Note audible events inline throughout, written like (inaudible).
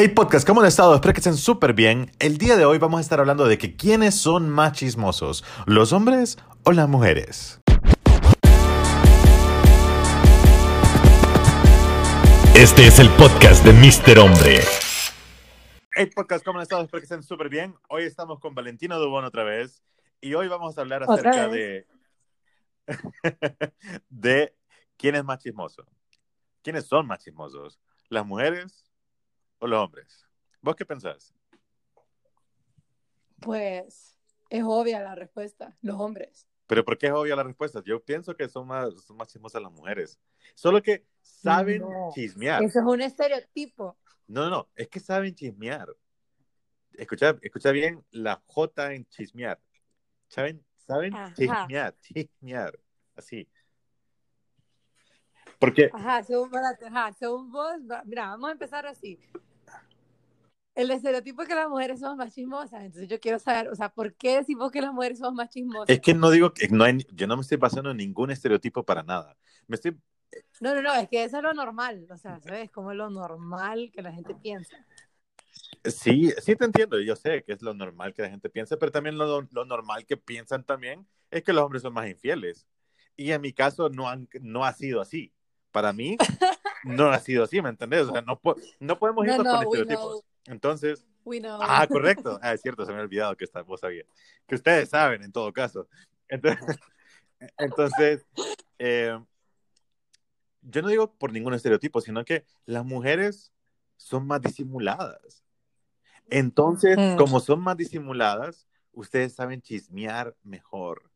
Hey podcast, ¿cómo han estado? Espero que estén súper bien. El día de hoy vamos a estar hablando de que quiénes son más chismosos, los hombres o las mujeres. Este es el podcast de Mr. Hombre. Hey podcast, ¿cómo han estado? Espero que estén súper bien. Hoy estamos con Valentino Dubón otra vez y hoy vamos a hablar acerca de (laughs) de quién es más chismoso. ¿Quiénes son más chismosos? ¿Las mujeres o los hombres? ¿Vos qué pensás? Pues es obvia la respuesta, los hombres. Pero ¿por qué es obvia la respuesta? Yo pienso que son más, son más chismosas las mujeres. Solo que saben No, chismear. Eso es un estereotipo. No, no, no, es que saben chismear. Escucha, escucha bien la J en chismear. ¿Saben? Saben Ajá. chismear, chismear. Así. Porque, Ajá, según, ajá, según vos, mira, vamos a empezar así. El estereotipo es que las mujeres somos más chismosas, entonces yo quiero saber, o sea, ¿por qué decimos que las mujeres somos más chismosas? es que no digo que no hay, yo no me estoy basando en ningún estereotipo para nada. Me estoy, No, no, no, es que eso es lo normal, o sea, ¿sabes? Como es lo normal que la gente piensa. sí, sí te entiendo, yo sé que es lo normal que la gente piensa, pero también lo, lo normal que piensan también es que los hombres son más infieles. Y en mi caso no, han, no ha sido así. Para mí no ha sido así, ¿me entendés? O sea, no, no podemos No, irnos no, con we estereotipos. Entonces, We know. ah, correcto. (laughs) Ah, es cierto, se me ha olvidado que esta, vos sabías. Que ustedes saben, en todo caso. Entonces, (laughs) entonces eh, yo no digo por ningún estereotipo, sino que las mujeres son más disimuladas. Entonces, Mm. como son más disimuladas, ustedes saben chismear mejor.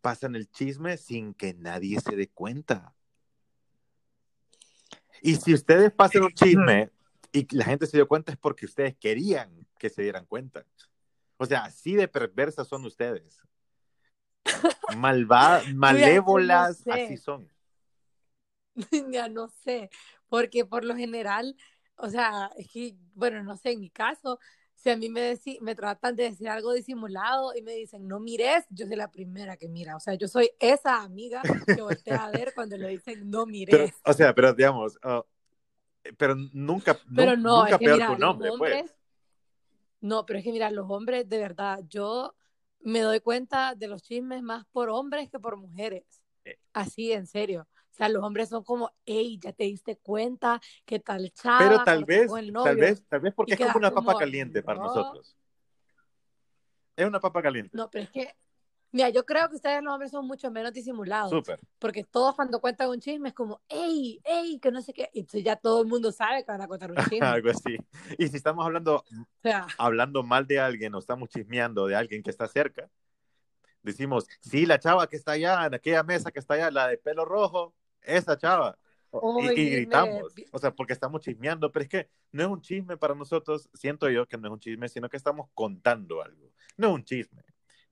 Pasan el chisme sin que nadie se dé cuenta. Y si ustedes pasan un chisme y la gente se dio cuenta es porque ustedes querían que se dieran cuenta. O sea, así de perversas son ustedes. (laughs) Malvadas, malévolas, sé. así son. (laughs) Ya no sé, porque por lo general, o sea, es que, bueno, no sé, en mi caso, si a mí me, deci- me tratan de decir algo disimulado y me dicen, no mires, yo soy la primera que mira, o sea, yo soy esa amiga que voltea a ver cuando le dicen, no (laughs) Pero, mires. o sea, pero digamos, pero nunca, Pero no, nunca es que peor mira, que un hombre, hombres, pues. no, pero es que mira, los hombres, de verdad, yo me doy cuenta de los chismes más por hombres que por mujeres. Eh. Así, en serio. O sea, los hombres son como, hey, ya te diste cuenta que tal chava Pero tal vez, tal vez, tal vez porque es como una papa caliente para no. nosotros. Es una papa caliente. No, pero es que, mira, yo creo que ustedes los hombres son mucho menos disimulados. Súper. Porque todos cuando cuentan un chisme es como, hey, hey, que no sé qué. Y entonces ya todo el mundo sabe que van a contar un (laughs) chisme. Algo así. Y si estamos hablando, O sea, hablando mal de alguien o estamos chismeando de alguien que está cerca, decimos, sí, la chava que está allá, en aquella mesa que está allá, la de pelo rojo, esa chava. Y- y, gritamos, vi- o sea, porque estamos chismeando, pero es que no es un chisme para nosotros, siento yo que no es un chisme, sino que estamos contando algo. No es un chisme,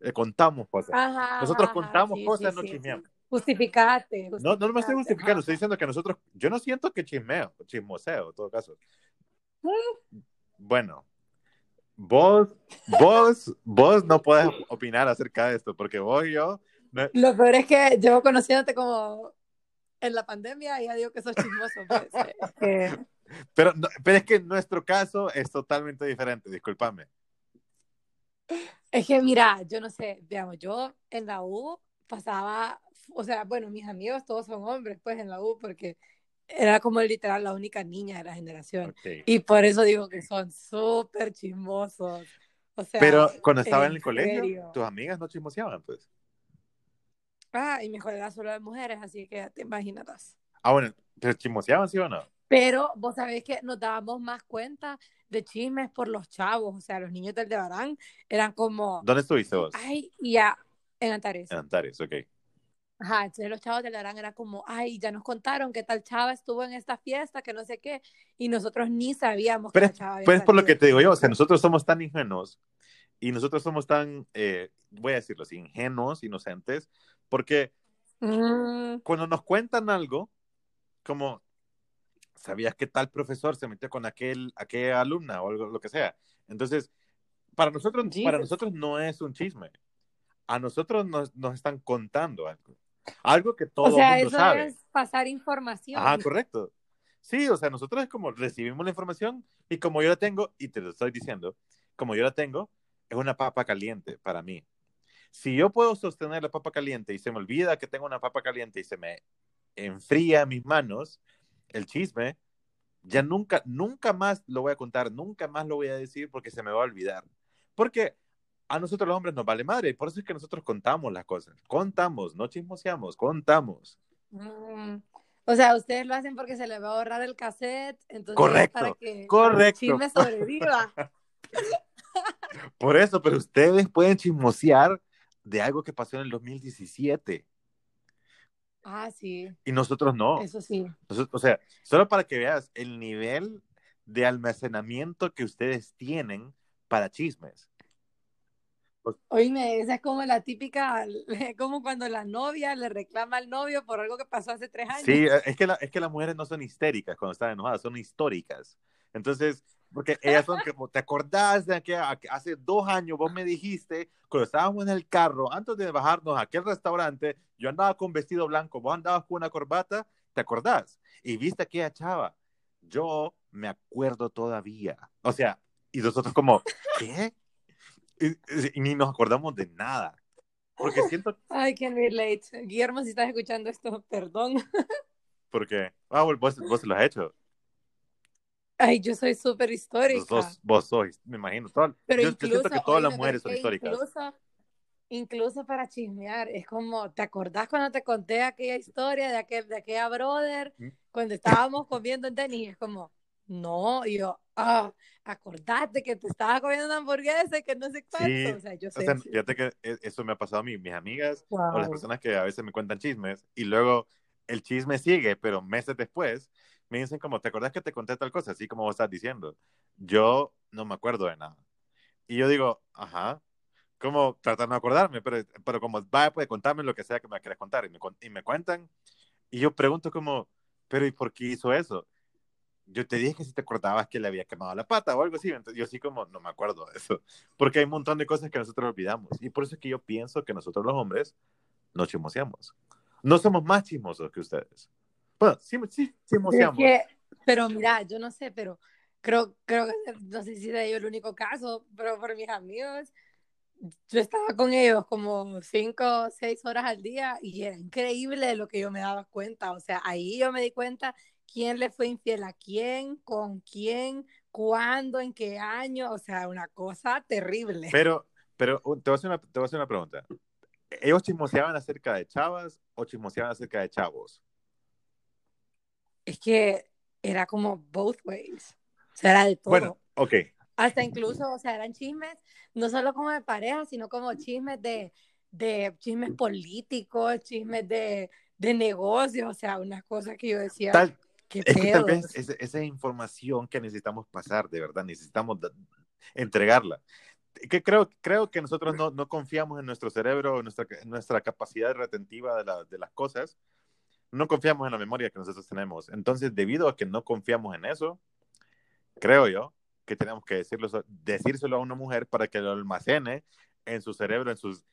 eh, contamos cosas. ajá, Nosotros ajá, contamos sí, cosas, sí, no chismeamos. Justificate. No, no me estoy justificando, estoy diciendo que nosotros, yo no siento que chismeo, chismoseo, en todo caso. Bueno, vos, vos, vos no puedes opinar acerca de esto, porque vos y yo, no- Lo peor es que llevo conociéndote como en la pandemia y ya digo que sos chismoso. Pues. Es (laughs) que- pero, pero es que nuestro caso es totalmente diferente, discúlpame. Es que mira, yo no sé, digamos, yo en la U pasaba, o sea, bueno, mis amigos todos son hombres, pues en la U, porque era como literal la única niña de la generación. Y por eso digo que son súper chismosos. O sea, Pero cuando estaba en en el colegio, serio. tus amigas no chismoseaban, pues. ah, y mi escuela era solo de mujeres, así que ya te imaginarás. Ah, bueno, pero chismoseaban, ¿sí o no? Pero vos sabés que nos dábamos más cuenta de chismes por los chavos, o sea, los niños del Debarán eran como, ¿Dónde estuviste vos? ay, ya, en Antares. En Antares, ok. Ajá, entonces los chavos del Debarán eran como, ay, ya nos contaron que tal chava estuvo en esta fiesta, que no sé qué, y nosotros ni sabíamos Pero que la chava había pues es por lo que te digo yo, o sea, nosotros somos tan ingenuos y nosotros somos tan, eh, voy a decirlo así, ingenuos, inocentes, porque Mm, cuando nos cuentan algo, como, ¿sabías que tal profesor se metió con aquel, aquella alumna o algo, lo que sea? Entonces, para nosotros, para Jesus. nosotros no es un chisme. A nosotros nos, nos están contando algo. Algo que todo o sea, el mundo eso sabe. es pasar información. Ajá, correcto. Sí, o sea, nosotros es como recibimos la información y como yo la tengo, y te lo estoy diciendo, como yo la tengo, es una papa caliente para mí. Si yo puedo sostener la papa caliente y se me olvida que tengo una papa caliente y se me enfría mis manos, el chisme, ya nunca, nunca más lo voy a contar, nunca más lo voy a decir porque se me va a olvidar. Porque a nosotros los hombres nos vale madre, y por eso es que nosotros contamos las cosas. Contamos, no chismoseamos, contamos. Mm, O sea, ustedes lo hacen porque se les va a ahorrar el cassette, entonces Correcto, para que correcto. el chisme sobreviva. (laughs) Por eso, pero ustedes pueden chismosear de algo que pasó en el 2017 Ah, sí, y nosotros no. eso sí. Nosotros- o sea, solo para que veas el nivel de almacenamiento que ustedes tienen para chismes. Oíme, esa es como la típica, (laughs) como cuando la novia le reclama al novio por algo que pasó hace tres años. Sí, es que, la- es que las mujeres no son histéricas cuando están enojadas, son históricas. Entonces, porque ellas son como, ¿te acordás de que hace dos años vos me dijiste, cuando estábamos en el carro, antes de bajarnos a aquel restaurante, yo andaba con vestido blanco, vos andabas con una corbata, ¿te acordás? Y viste a aquella chava. Yo me acuerdo todavía. O sea, y nosotros como, ¿qué? Y, y ni nos acordamos de nada. Porque siento, (laughs) Ay, can relate. Guillermo, si estás escuchando esto, perdón. porque, ah, vos, vos lo has hecho. Ay, yo soy súper histórica. Vos vos sois, me imagino. todo- Pero yo, yo incluso, siento que todas las mujeres son históricas. Incluso, incluso para chismear, es como, ¿te acordás cuando te conté aquella historia de aquel, de aquella brother ¿Mm? cuando estábamos comiendo en tenis? Es como, no, y yo, ah, acordate que te estaba comiendo una hamburguesa y que no sé cuánto. Sí, o sea, yo O sé. sea, fíjate que e- eso me ha pasado a mí, mis amigas o las Wow. personas que a veces me cuentan chismes y luego el chisme sigue, pero meses después me dicen como, ¿te acordás que te conté tal cosa? Así como vos estás diciendo. Yo no me acuerdo de nada. Y yo digo, ajá, como tratando de acordarme, pero, pero como, vaya, pues contame lo que sea que me quieras contar. Y me, y me cuentan y yo pregunto como, pero ¿y por qué hizo eso? Yo te dije que si te acordabas que le había quemado la pata o algo así. Entonces, yo sí como, no me acuerdo de eso. Porque hay un montón de cosas que nosotros olvidamos. Y por eso es que yo pienso que nosotros los hombres no chismoseamos. No somos más chismosos que ustedes. Bueno, sí, sí Pero, es chismoseamos. que, pero mira, yo no sé, pero creo, creo que no sé si de ellos el único caso, pero por mis amigos, yo estaba con ellos como cinco o seis horas al día y era increíble lo que yo me daba cuenta. O sea, ahí yo me di cuenta quién le fue infiel a quién, con quién, cuándo, en qué año. O sea, una cosa terrible. Pero, pero te voy, a hacer una, te voy a hacer una pregunta. ¿Ellos chismoseaban acerca de chavas o chismoseaban acerca de chavos? Es que era como both ways. O sea, era de todo. Bueno, ok. Hasta incluso, o sea, eran chismes, no solo como de pareja, sino como chismes de, de chismes políticos, chismes de, de negocios, o sea, unas cosas que yo decía, Tal, qué es que tal vez esa, esa información que necesitamos pasar, de verdad, necesitamos entregarla. Que creo, creo que nosotros no, no confiamos en nuestro cerebro, en nuestra, en nuestra capacidad retentiva de, la- de las cosas, no confiamos en la memoria que nosotros tenemos. Entonces, debido a que no confiamos en eso, creo yo que tenemos que decirlo, decírselo a una mujer para que lo almacene en su cerebro, en sus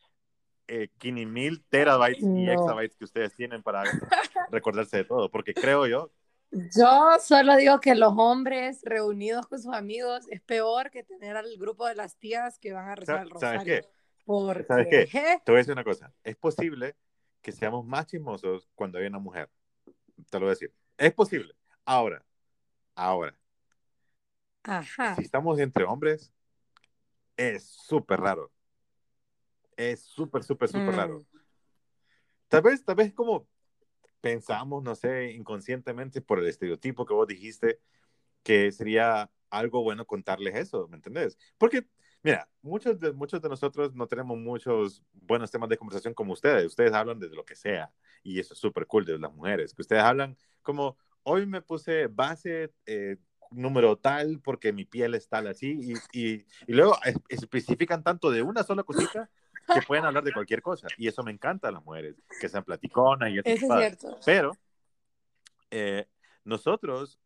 eh, 15 mil terabytes y No. exabytes que ustedes tienen para (laughs) recordarse de todo, porque creo yo Yo solo digo que los hombres reunidos con sus amigos es peor que tener al grupo de las tías que van a rezar el ¿Sabes rosario. qué? Porque, ¿Sabes qué? Te voy a decir una cosa. Es posible que seamos más chismosos cuando hay una mujer. Te lo voy a decir. Es posible. Ahora, ahora, Ajá. si estamos entre hombres, es súper raro. Es súper, súper, súper Mm. raro. Tal vez, tal vez como pensamos, no sé, inconscientemente por el estereotipo que vos dijiste, que sería algo bueno contarles eso, ¿me entendés? Porque, mira, muchos de, muchos de nosotros no tenemos muchos buenos temas de conversación como ustedes. Ustedes hablan de lo que sea, y eso es súper cool de las mujeres, que ustedes hablan como, hoy me puse base eh, número tal porque mi piel es tal así, y, y, y luego es- especifican tanto de una sola cosita que pueden hablar de cualquier cosa, y eso me encanta a las mujeres, que sean platiconas y Eso es cosas. cierto. Pero eh, nosotros,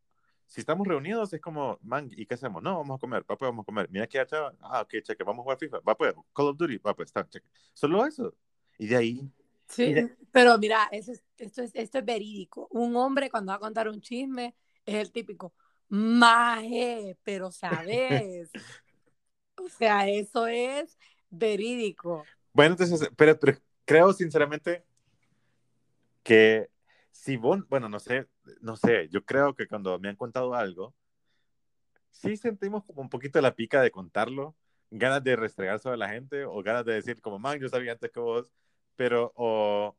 si estamos reunidos, es como, man, ¿y qué hacemos? No, vamos a comer, pues, vamos a comer. Mira que chava, ah, ok, cheque, vamos a jugar FIFA, va pues, Call of Duty, va pues, está, cheque. Solo eso. Y de ahí, Sí, Mira. pero mira, eso es, esto, es, esto es verídico. Un hombre cuando va a contar un chisme es el típico, maje, pero sabes. (laughs) o sea, eso es verídico. Bueno, entonces, pero, pero creo sinceramente que si vos, bueno, no sé, no sé, yo creo que cuando me han contado algo, sí sentimos como un poquito la pica de contarlo, ganas de restregar sobre la gente o ganas de decir como, man, yo sabía antes que vos, pero, o,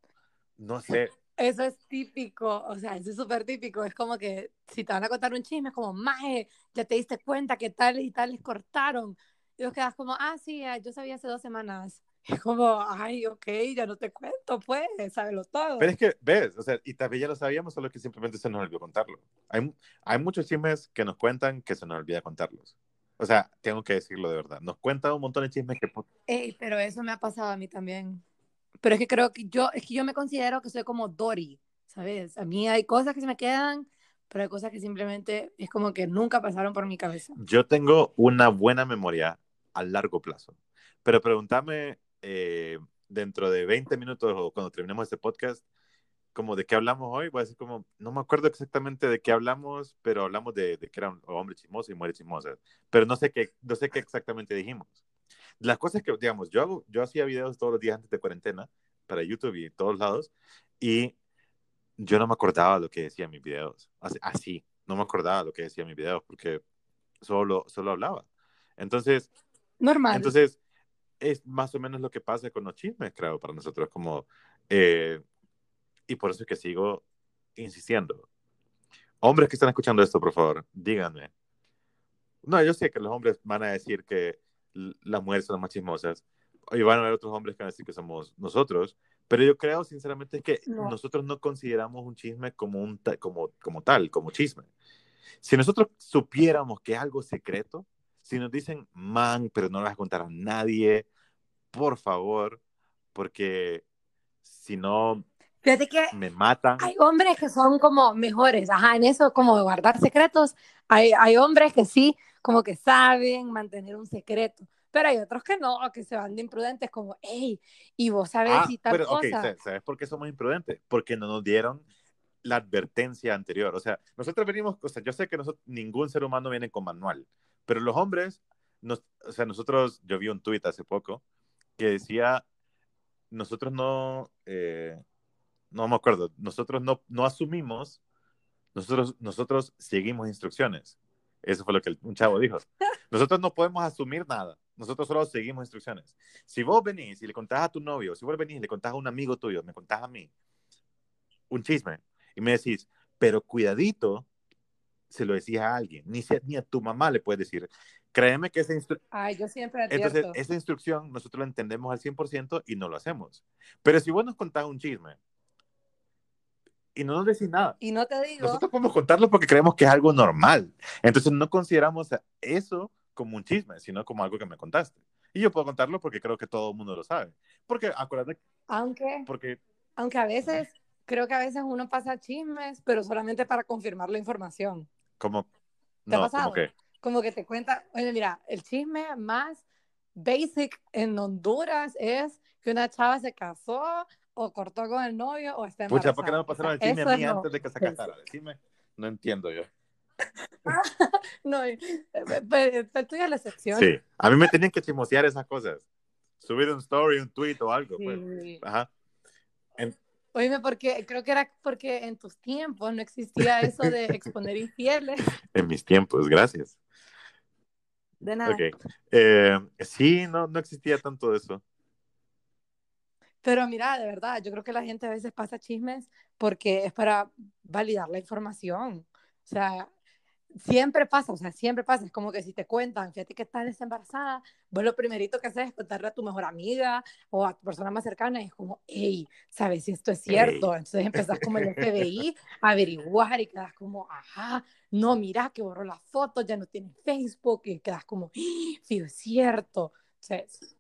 no sé. Eso es típico, o sea, eso es súper típico. Es como que si te van a contar un chisme, es como, maje, ya te diste cuenta que tal y tal les cortaron. Y vos quedas como, ah, sí, yo sabía hace dos semanas. Es como, ay, ok, ya no te cuento, pues, sábelo todo. Pero es que, ves, o sea, y también ya lo sabíamos, solo que simplemente se nos olvidó contarlo. Hay, hay muchos chismes que nos cuentan que se nos olvida contarlos. O sea, tengo que decirlo de verdad. Nos cuentan un montón de chismes que... Ey, pero eso me ha pasado a mí también. Pero es que creo que yo, es que yo me considero que soy como Dory, ¿sabes? A mí hay cosas que se me quedan, pero hay cosas que simplemente es como que nunca pasaron por mi cabeza. Yo tengo una buena memoria a largo plazo. Pero pregúntame eh, dentro de 20 minutos o cuando terminemos este podcast, como de qué hablamos hoy, voy a decir como, no me acuerdo exactamente de qué hablamos, pero hablamos de, de que era un hombre chismoso y muere chismosa, pero no sé qué, no sé qué exactamente dijimos. Las cosas que, digamos, yo, hago, yo hacía videos todos los días antes de cuarentena para YouTube y todos lados, y yo no me acordaba lo que decía en mis videos, así, no me acordaba lo que decía en mis videos porque solo, solo hablaba. Entonces, normal. Entonces, es más o menos lo que pasa con los chismes, creo, para nosotros, como, eh, y por eso es que sigo insistiendo. Hombres que están escuchando esto, por favor, díganme. No, yo sé que los hombres van a decir que las mujeres son más chismosas, y van a haber otros hombres que van a decir que somos nosotros, pero yo creo sinceramente que nosotros no consideramos un chisme como, un como, como tal, como chisme. Si nosotros supiéramos que es algo secreto, si nos dicen, man, pero no lo vas a contar a nadie, por favor, porque si no, Fíjate que me matan. Hay hombres que son como mejores, ajá, en eso como de guardar secretos. Hay, hay hombres que sí, como que saben mantener un secreto, pero hay otros que no, que se van de imprudentes, como, hey, y vos sabes ah, si tal pero, cosa. Okay, ¿sabes por qué somos imprudentes? Porque no nos dieron la advertencia anterior. O sea, nosotros venimos, o sea, yo sé que nosotros, ningún ser humano viene con manual. Pero los hombres, nos, o sea, nosotros, yo vi un tuit hace poco que decía, nosotros no, eh, no me acuerdo, nosotros no, no asumimos, nosotros, nosotros seguimos instrucciones. Eso fue lo que un chavo dijo. (laughs) Nosotros no podemos asumir nada. Nosotros solo seguimos instrucciones. Si vos venís y le contás a tu novio, si vos venís y le contás a un amigo tuyo, me contás a mí un chisme y me decís, pero cuidadito se lo decís a alguien, ni, ni a tu mamá le puedes decir. Créeme que esa instrucción... Ay, yo siempre Entonces, esa instrucción nosotros la entendemos al 100% y no lo hacemos. Pero si vos nos contás un chisme y no nos decís nada. Y no te digo... Nosotros podemos contarlo porque creemos que es algo normal. Entonces no consideramos eso como un chisme, sino como algo que me contaste. Y yo puedo contarlo porque creo que todo el mundo lo sabe. Porque acuérdate... Aunque... Porque... Aunque a veces creo que a veces uno pasa chismes, pero solamente para confirmar la información. Como, ¿Te no, ha pasado? como que, Como que te cuenta, oye, mira, el chisme más basic en Honduras es que una chava se casó o cortó con el novio o está embarazada. pucha, ¿por qué no me pasaron el chisme Eso a mí antes de que se (laughs) casara? Decime, no entiendo yo. (laughs) no, eh, pero tú ya la excepción. Sí, a mí me tenían que chismosear esas cosas. Subir un story, un tweet o algo, pues. Ajá. Oíme, porque creo que era porque en tus tiempos no existía eso de (laughs) exponer infieles. en mis tiempos, gracias. De nada. Ok. Eh, sí, no, no existía tanto eso. Pero mira, de verdad, yo creo que la gente a veces pasa chismes porque es para validar la información. O sea, siempre pasa, o sea, siempre pasa. Es como que si te cuentan, fíjate que estás embarazada, vos lo primerito que haces es contarle a tu mejor amiga o a tu persona más cercana y es como, hey, ¿sabes si esto es cierto? Entonces empezás como el FBI a averiguar y quedas como, ajá, no, mira que borró la foto, ya no tiene Facebook y quedas como, sí, es cierto. Entonces,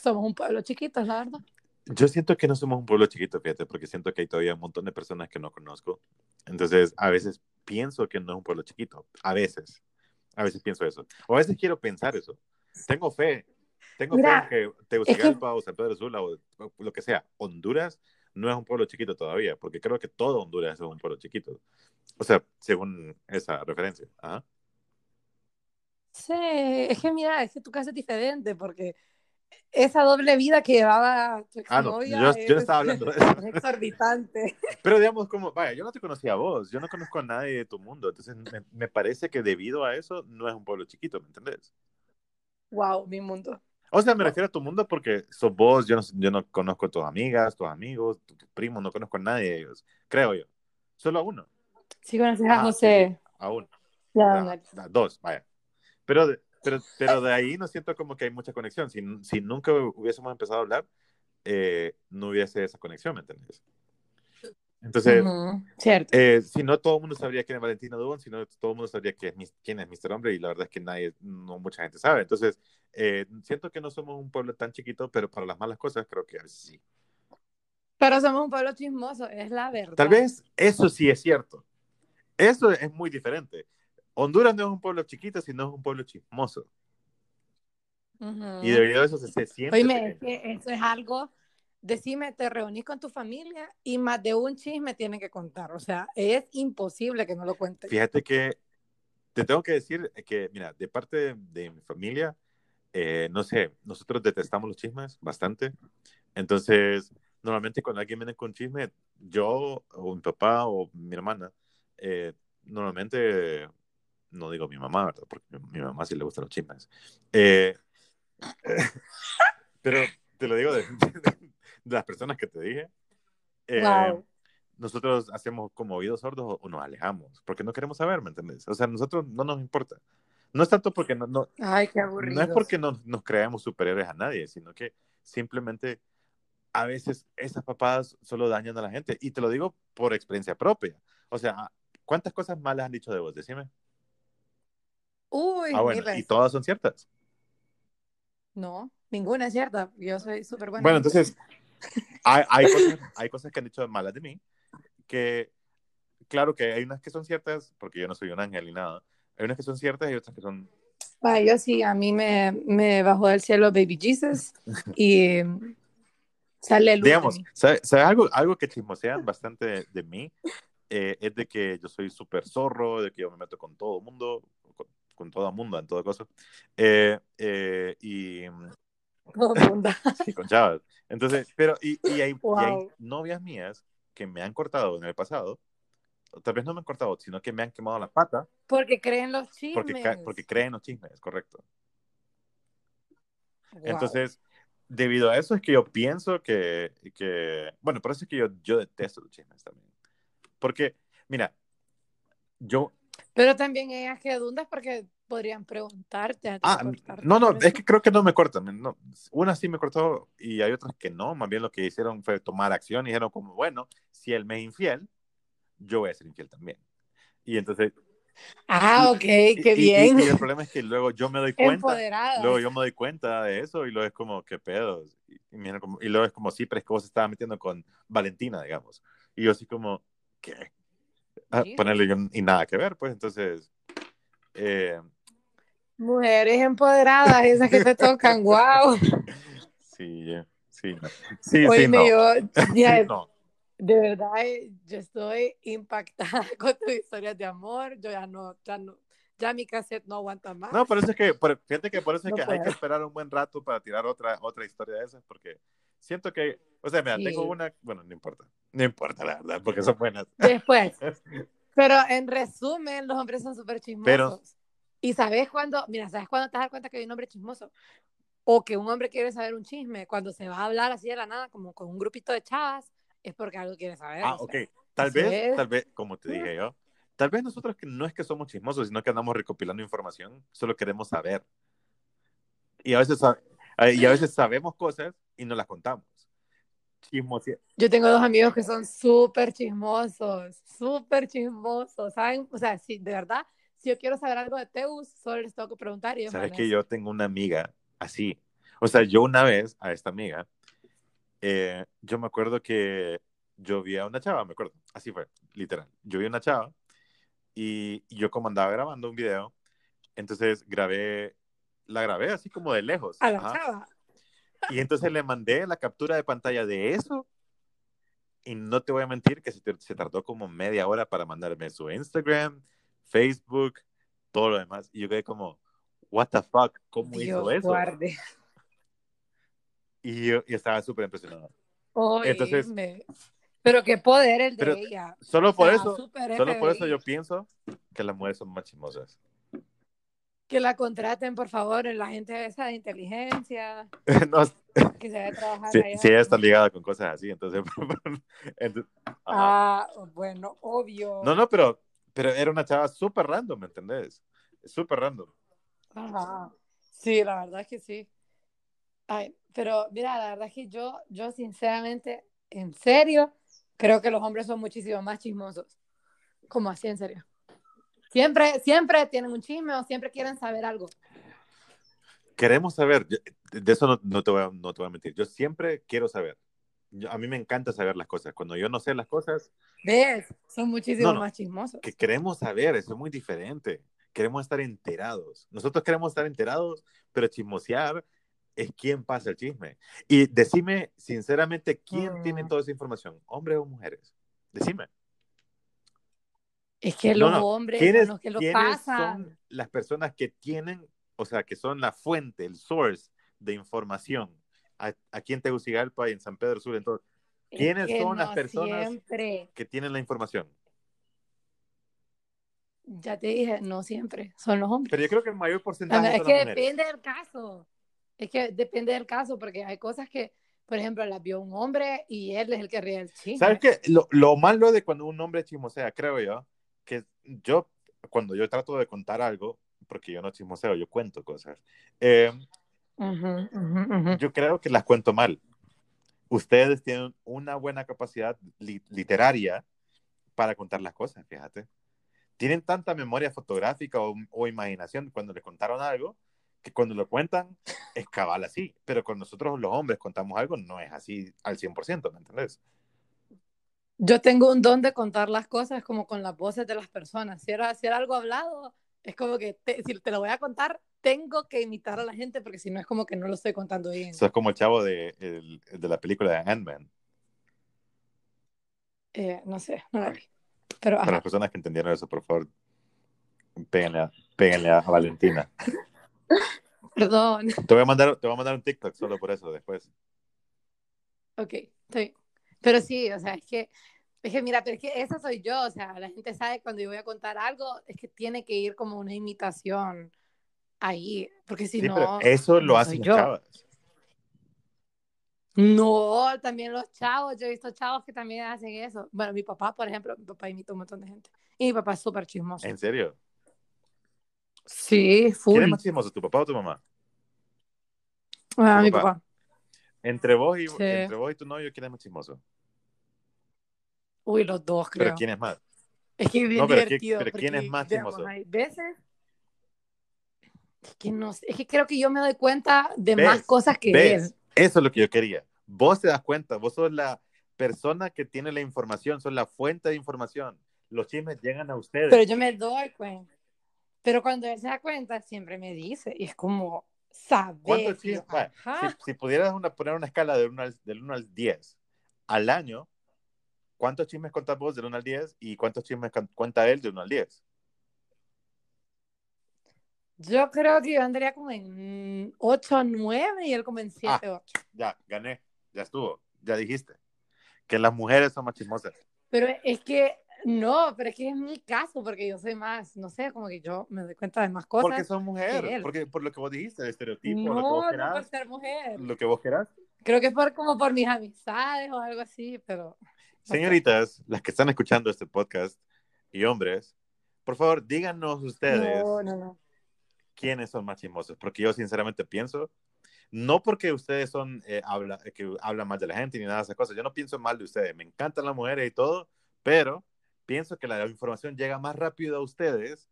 somos un pueblo chiquito, la verdad. Yo siento que no somos un pueblo chiquito, fíjate, porque siento que hay todavía un montón de personas que no conozco. Entonces, a veces pienso que no es un pueblo chiquito. A veces. A veces pienso eso. O a veces quiero pensar eso. Tengo fe. Tengo Mira, fe en que Tegucigalpa o San Pedro Sula o, o lo que sea, Honduras, no es un pueblo chiquito todavía, porque creo que todo Honduras es un pueblo chiquito. O sea, según esa referencia. Ajá. Sí, es que mira, es que tu casa es diferente porque esa doble vida que llevaba tu Ah, no, yo, yo es, estaba hablando de (laughs) eso. es exorbitante. (laughs) Pero digamos, como, vaya, yo no te conocía a vos, yo no conozco a nadie de tu mundo, entonces me, me parece que debido a eso no es un pueblo chiquito, ¿me entendés? Wow, mi mundo. O sea, me refiero a tu mundo porque sos vos, yo no, yo no conozco a tus amigas, tus amigos, tus tus primos, no conozco a nadie de ellos, creo yo. Solo a uno. Si conoces a Ah, sí, José, sí, a uno. ya, a- a dos, vaya. Pero de, pero, pero de ahí no siento como que hay mucha conexión. Si, si nunca hubiésemos empezado a hablar, eh, no hubiese esa conexión, ¿me entiendes? Entonces, Ujú, Cierto. eh, si no todo el mundo sabría quién es Valentina Dubón, si no todo el mundo sabría quién es, quién es Mr. Hombre, y la verdad es que nadie, no mucha gente sabe. Entonces, eh, siento que no somos un pueblo tan chiquito, pero para las malas cosas creo que a veces sí. Pero somos un pueblo chismoso, es la verdad. Tal vez eso sí es cierto. Eso es muy diferente. Honduras no es un pueblo chiquito, sino es un pueblo chismoso. Ujú. Y debido a eso se, se siente. Es que eso es algo, decime, te reunís con tu familia y más de un chisme tienen que contar. O sea, es imposible que no lo cuenten. Fíjate que te tengo que decir que, mira, de parte de, de mi familia, eh, no sé, nosotros detestamos los chismes bastante. Entonces, normalmente cuando alguien viene con chisme, yo o mi papá o mi hermana, eh, normalmente, no digo mi mamá, ¿verdad? Porque mi mamá sí le gustan los chismes. Eh, (laughs) pero te lo digo (laughs) de, de las personas que te dije. Eh, Wow. nosotros hacemos como oídos sordos o, nos alejamos, porque no queremos saber, ¿me entiendes? O sea, nosotros no nos importa. No es tanto porque no, no, Ay, qué no es porque no, nos creamos superiores a nadie, sino que simplemente a veces esas papadas solo dañan a la gente. Y te lo digo por experiencia propia. O sea, ¿cuántas cosas malas han dicho de vos? Decime. Uy, Ah, bueno, y todas son ciertas. No, ninguna es cierta. Yo soy súper buena. Bueno, entonces, hay, hay, cosas, hay cosas que han dicho malas de mí, que claro que hay unas que son ciertas, porque yo no soy un ángel ni nada. Hay unas que son ciertas y otras que son... Ay, yo sí, a mí me, me bajó del cielo Baby Jesus y sale luz Digamos. ¿sabes sabe algo, algo que chismosean bastante de, de mí? Eh, es de que yo soy súper zorro, de que yo me meto con todo el mundo, con, todo el mundo, en todo caso. Eh, eh, y, Todo (laughs) mundo. sí, con chavas. Entonces, pero, y, y, hay, y hay Wow. novias mías que me han cortado en el pasado, tal vez no me han cortado, sino que me han quemado la pata Porque creen los chismes. porque creen los chismes, correcto. Wow. Entonces, debido a eso es que yo pienso que, que bueno, por eso es que yo, yo detesto los chismes también. Porque, mira, yo, Pero también ellas que dundas porque podrían preguntarte. ah, no, no, es que creo que no me cortan. No, una sí me cortó y hay otras que no. Más bien lo que hicieron fue tomar acción y dijeron como, bueno, si él me es infiel, yo voy a ser infiel también. Y entonces, Ah, ok, y, qué y- bien. y el problema es que luego yo me doy cuenta. Empoderada. Luego yo me doy cuenta de eso y luego es como, ¿qué pedo? Y, y y luego es como, sí, pero es que vos estabas metiendo con Valentina, digamos. Y yo así como, ¿qué? Sí. ponerle y nada que ver, pues entonces, eh, Mujeres empoderadas, esas que te tocan, wow. (laughs) sí, yeah, sí, no. sí, sí, Oíme, no. yo, (laughs) ya, Sí, no. de verdad, eh, yo estoy impactada (laughs) con tus historias de amor. Yo ya no, ya no, ya mi cassette no aguanta más. No, por eso es que, por- fíjate que por eso es No que hay que esperar un buen rato para tirar otra, otra historia de esas, porque siento que, o sea, mira, Sí. tengo una, bueno, no importa, no importa la verdad, porque son buenas. Después. (laughs) Pero en resumen, los hombres son súper chismosos. Pero- Y sabes cuándo, mira, ¿sabes cuándo te das cuenta que hay un hombre chismoso? O que un hombre quiere saber un chisme. Cuando se va a hablar así de la nada, como con un grupito de chavas, es porque algo quiere saber. Ah, ok. sea. Tal vez, es. tal vez, como te dije yo, tal vez nosotros que no es que somos chismosos, sino que andamos recopilando información, solo queremos saber. Y a veces, y a veces sabemos cosas y no las contamos. Chismose- Yo tengo dos amigos que son súper chismosos, súper chismosos, ¿saben? O sea, sí, de verdad, si yo quiero saber algo de Teus, solo les tengo que preguntar y ellos Sabes que yo tengo una amiga así. O sea, yo una vez a esta amiga, eh, yo me acuerdo que yo vi a una chava, me acuerdo, así fue, literal. Yo vi a una chava y, y yo como andaba grabando un video, entonces grabé, la grabé así como de lejos. A la ajá. chava. (laughs) Y entonces le mandé la captura de pantalla de eso y no te voy a mentir que se, se tardó como media hora para mandarme su Instagram, Facebook, todo lo demás. Y yo quedé como, what the fuck, ¿cómo hizo Dios eso? guarde. Y yo y estaba súper impresionado. Entonces- pero qué poder el de ella. Solo O por sea, eso, solo por eso yo pienso que las mujeres son más chismosas. Que la contraten, por favor, en la gente esa de inteligencia, (laughs) no, que se vaya a trabajar allá. ella está ligada con cosas así, entonces... (laughs) Ah, bueno, obvio. No, no, pero, pero era una chava súper random, ¿me entendés? Súper random. Ajá. Sí, la verdad es que sí. Ay, pero mira, la verdad es que yo, yo sinceramente, en serio, creo que los hombres son muchísimo más chismosos. Como así, en serio. Siempre, siempre tienen un chisme o siempre quieren saber algo. Queremos saber, de eso no, no te voy a, no te voy a mentir, yo siempre quiero saber. Yo- a mí me encanta saber las cosas. Cuando yo no sé las cosas, ¿Ves? Son muchísimo No, no. más chismosos. que queremos saber, eso es muy diferente. Queremos estar enterados. Nosotros queremos estar enterados, pero chismosear es quien pasa el chisme. Y decime sinceramente, ¿quién Mm. tiene toda esa información? ¿Hombres o mujeres? Decime. Es que No, los no. hombres ¿Quiénes, son los que lo quiénes pasan. son las personas que tienen, o sea, que son la fuente, el source de información? A- Aquí en Tegucigalpa y en San Pedro Sur, en todo, Es ¿quiénes que son las no personas? Siempre. que tienen la información. Ya te dije, no siempre. Son los hombres. Pero yo creo que el mayor porcentaje no, es son que las depende del caso. Es que depende del caso, porque hay cosas que, por ejemplo, las vio un hombre y él es el que ríe el chisme. ¿Sabes qué? Lo, lo malo de cuando un hombre chismosea, creo yo, que yo, cuando yo trato de contar algo, porque yo no chismoseo, yo cuento cosas, eh, Ujú, ujú, ujú. yo creo que las cuento mal. Ustedes tienen una buena capacidad li- literaria para contar las cosas, fíjate. Tienen tanta memoria fotográfica o, o imaginación cuando les contaron algo, que cuando lo cuentan es cabal así. Pero con nosotros los hombres contamos algo, no es así al 100%, ¿me entendés? Yo tengo un don de contar las cosas como con las voces de las personas. Si era, si era algo hablado, es como que te- si te lo voy a contar, tengo que imitar a la gente porque si no es como que no lo estoy contando bien. Eso es como el chavo de, el- de la película de Ant-Man. Eh, no sé, no la vi. Pero Para ajá. las personas que entendieron eso, por favor, péguenle a, péguenle a Valentina. (laughs) Perdón. Te voy, a mandar, te voy a mandar un TikTok solo por eso después. Ok, estoy. Pero sí, o sea, es que, es que mira, pero es que esa soy yo, o sea, la gente sabe cuando yo voy a contar algo, es que tiene que ir como una imitación ahí, porque si Sí, no, pero eso lo no hacen yo. chavas. No, también los chavos, yo he visto chavos que también hacen eso. Bueno, mi papá, por ejemplo, mi papá imita un montón de gente. Y mi papá es súper chismoso. ¿En serio? Sí, full. ¿Quién es más chismoso, tu papá o tu mamá? Ah, tu mi papá? papá. Entre vos, y, Sí. entre vos y tu novio, ¿quién es más chismoso? Uy, los dos, creo. Pero ¿quién es más? Es que es bien No, pero ¿qué- divertido. pero quién es más digamos, chismoso? Hay veces. Es que no sé, es que creo que yo me doy cuenta de ¿Ves? más cosas que ¿Ves? él. Eso es lo que yo quería. Vos te das cuenta, vos sos la persona que tiene la información, sos la fuente de información. Los chismes llegan a ustedes. Pero yo me doy cuenta. Pero cuando él se da cuenta, siempre me dice. Y es como, Ajá. si, si pudieras una- poner una escala del 1 al, del 1 al 10 al año, ¿cuántos chismes contás vos del 1 al 10 y cuántos chismes cu- cuenta él del 1 al 10? Yo creo que yo andaría como en 8 o 9 y él como en 7 o 8. Ya, gané, ya estuvo, ya dijiste. Que las mujeres son más chismosas. Pero es que, no, pero es que es mi caso, porque yo soy más, no sé, como que yo me doy cuenta de más cosas. Porque mujeres, él. porque por lo que vos dijiste, el estereotipo, no, lo que vos no por querás, ser mujer. lo que vos querás. Creo que es por, como por mis amistades o algo así, pero... Señoritas, las que están escuchando este podcast y hombres, por favor, díganos ustedes No, no, no. quiénes son más chismosos, porque yo sinceramente pienso, no porque ustedes son, eh, habla, que hablan mal de la gente ni nada de esas cosas, yo no pienso mal de ustedes, me encantan las mujeres y todo, pero pienso que la información llega más rápido a ustedes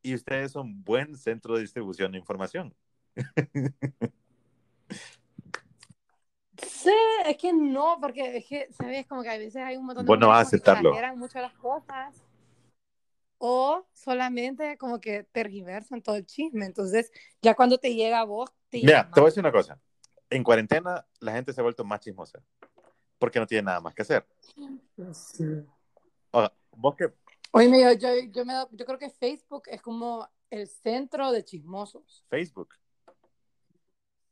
y ustedes son buen centro de distribución de información. Sí, es que no, porque es que, ¿sabes? Como que a veces hay un montón de Vos no vas a que aceptarlo. exageran mucho las cosas o solamente como que tergiversan todo el chisme. Entonces, ya cuando te llega a vos, te llega Mira, te voy a decir una cosa, en cuarentena la gente se ha vuelto más chismosa, porque no tiene nada más que hacer. Sí. Ahora, vos que, Oye, yo, yo, yo, me, da- yo creo que Facebook es como el centro de chismosos. Facebook,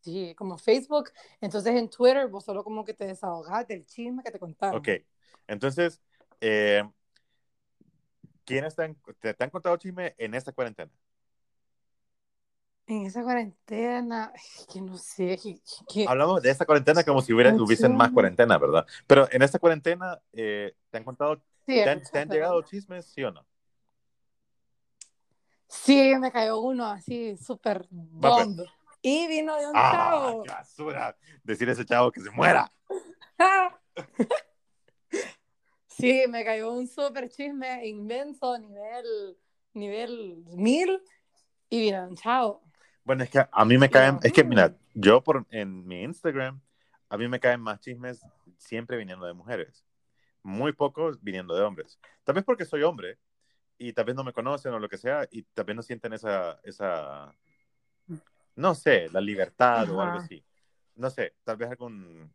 Sí, como Facebook. Entonces en Twitter vos solo como que te desahogás del chisme que te contaron. ok. Entonces, eh, ¿quiénes te han, te, te han contado chisme en esta cuarentena? En esa cuarentena, que no sé, que, que- Hablamos de esta cuarentena como si hubiera, hubiesen más cuarentena, ¿verdad? Pero en esta cuarentena, eh, ¿te han contado, sí, te han, te llegado chismes, sí o no? Sí, me cayó uno así, súper pues. bomb. Y vino de un ¡Ah, chavo. qué basura! Decir a ese chavo que se muera. (laughs) Sí, me cayó un súper chisme inmenso, nivel, nivel mil, y vino de un chavo. Bueno, es que a mí me caen, es que mira, yo por en mi Instagram, a mí me caen más chismes siempre viniendo de mujeres, muy pocos viniendo de hombres. Tal vez porque soy hombre y tal vez no me conocen o lo que sea y tal vez no sienten esa, esa, no sé, la libertad o algo Ajá. así. No sé, tal vez algún,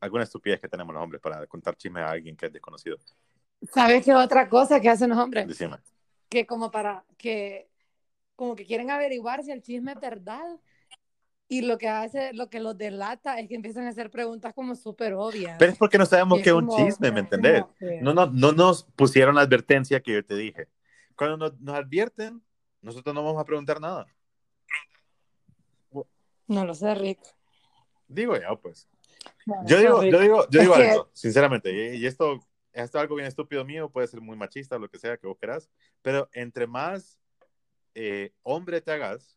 alguna estupidez que tenemos los hombres para contar chismes a alguien que es desconocido. ¿Sabes qué otra cosa que hacen los hombres? Decime. Que como para que como que quieren averiguar si el chisme es verdad y lo que hace, lo que los delata es que empiezan a hacer preguntas como súper obvias. Pero es porque no sabemos Y qué es un chisme, ¿me entendés? como que- No, no, no nos pusieron la advertencia que yo te dije. Cuando nos, nos advierten, nosotros no vamos a preguntar nada. No lo sé, Rick. Digo yo, pues. No Yo digo, yo digo, yo Es digo que- algo, sinceramente, y, y esto, esto es algo bien estúpido mío, puede ser muy machista, lo que sea que vos querás, pero entre más eh, hombre te hagas,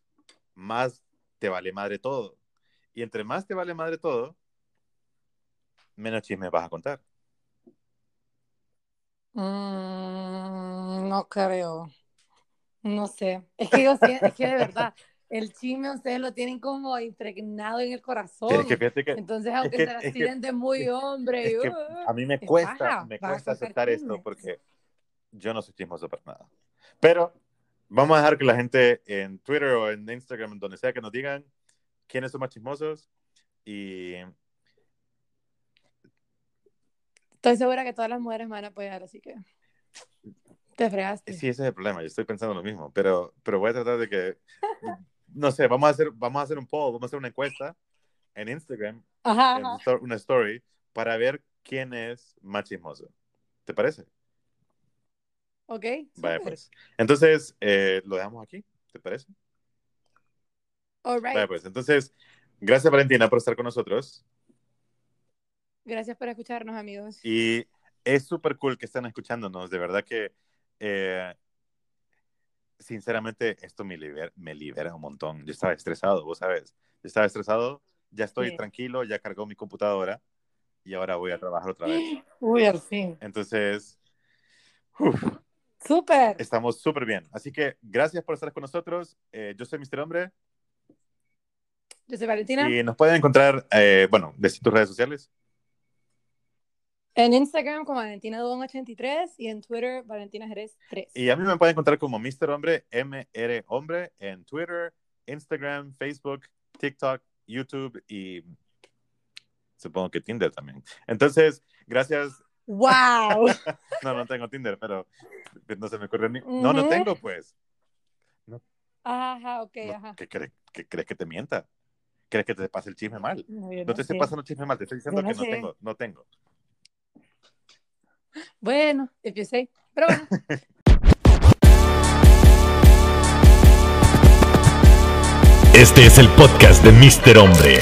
más te vale madre todo. Y entre más te vale madre todo, menos chismes vas a contar. Mm, no creo. No sé. Es que yo es que de verdad, el chisme ustedes lo tienen como impregnado en el corazón. Es que que Entonces, aunque que- se la es que- tiren de muy hombre, es a mí me es cuesta, paja, me cuesta aceptar esto chismes. porque yo no soy chismoso para nada. Pero vamos a dejar que la gente en Twitter o en Instagram, donde sea, que nos digan quiénes son más chismosos y estoy segura que todas las mujeres me van a apoyar, así que te fregaste. sí, ese es el problema. Yo estoy pensando lo mismo, pero, pero voy a tratar de que, (laughs) no sé, vamos a hacer, vamos a hacer un poll, vamos a hacer una encuesta en Instagram, Ajá, en ajá. una story, para ver quién es más chismoso. ¿Te parece? Ok. Vaya súper. pues. Entonces, eh, lo dejamos aquí, ¿te parece? All right. Vaya, pues entonces, gracias Valentina por estar con nosotros. Gracias por escucharnos, amigos. Y es súper cool que están escuchándonos. De verdad que, eh, sinceramente, esto me libera, me libera un montón. Yo estaba estresado, vos sabes. Yo estaba estresado, ya estoy Sí. tranquilo, ya cargó mi computadora y ahora voy a trabajar otra vez. (gasps) Uy, al fin. Entonces, uf, Súper. estamos súper bien. Así que gracias por estar con nosotros. Eh, yo soy Mr. Hombre Yo soy Valentina. y nos pueden encontrar, eh, bueno, desde tus redes sociales. En Instagram como Valentina Dubón 83 y en Twitter Valentina Jerez 3. Y a mí me pueden encontrar como Mr. Hombre, MR Hombre, en Twitter, Instagram, Facebook, TikTok, YouTube y supongo que Tinder también. Entonces, gracias. ¡Wow! (laughs) No, no tengo Tinder, pero no se me ocurre ni. No, no Ujú. tengo, pues. Ajá, ok, No, ajá. ¿qué, crees, ¿Qué crees que te mienta? ¿Crees que te pase el chisme mal? No, No no te estoy sé. pasando chisme mal, te estoy diciendo no que no tengo, no tengo. Bueno, if you say. Pero bueno. (laughs) Este es el podcast de Mr. Hombre.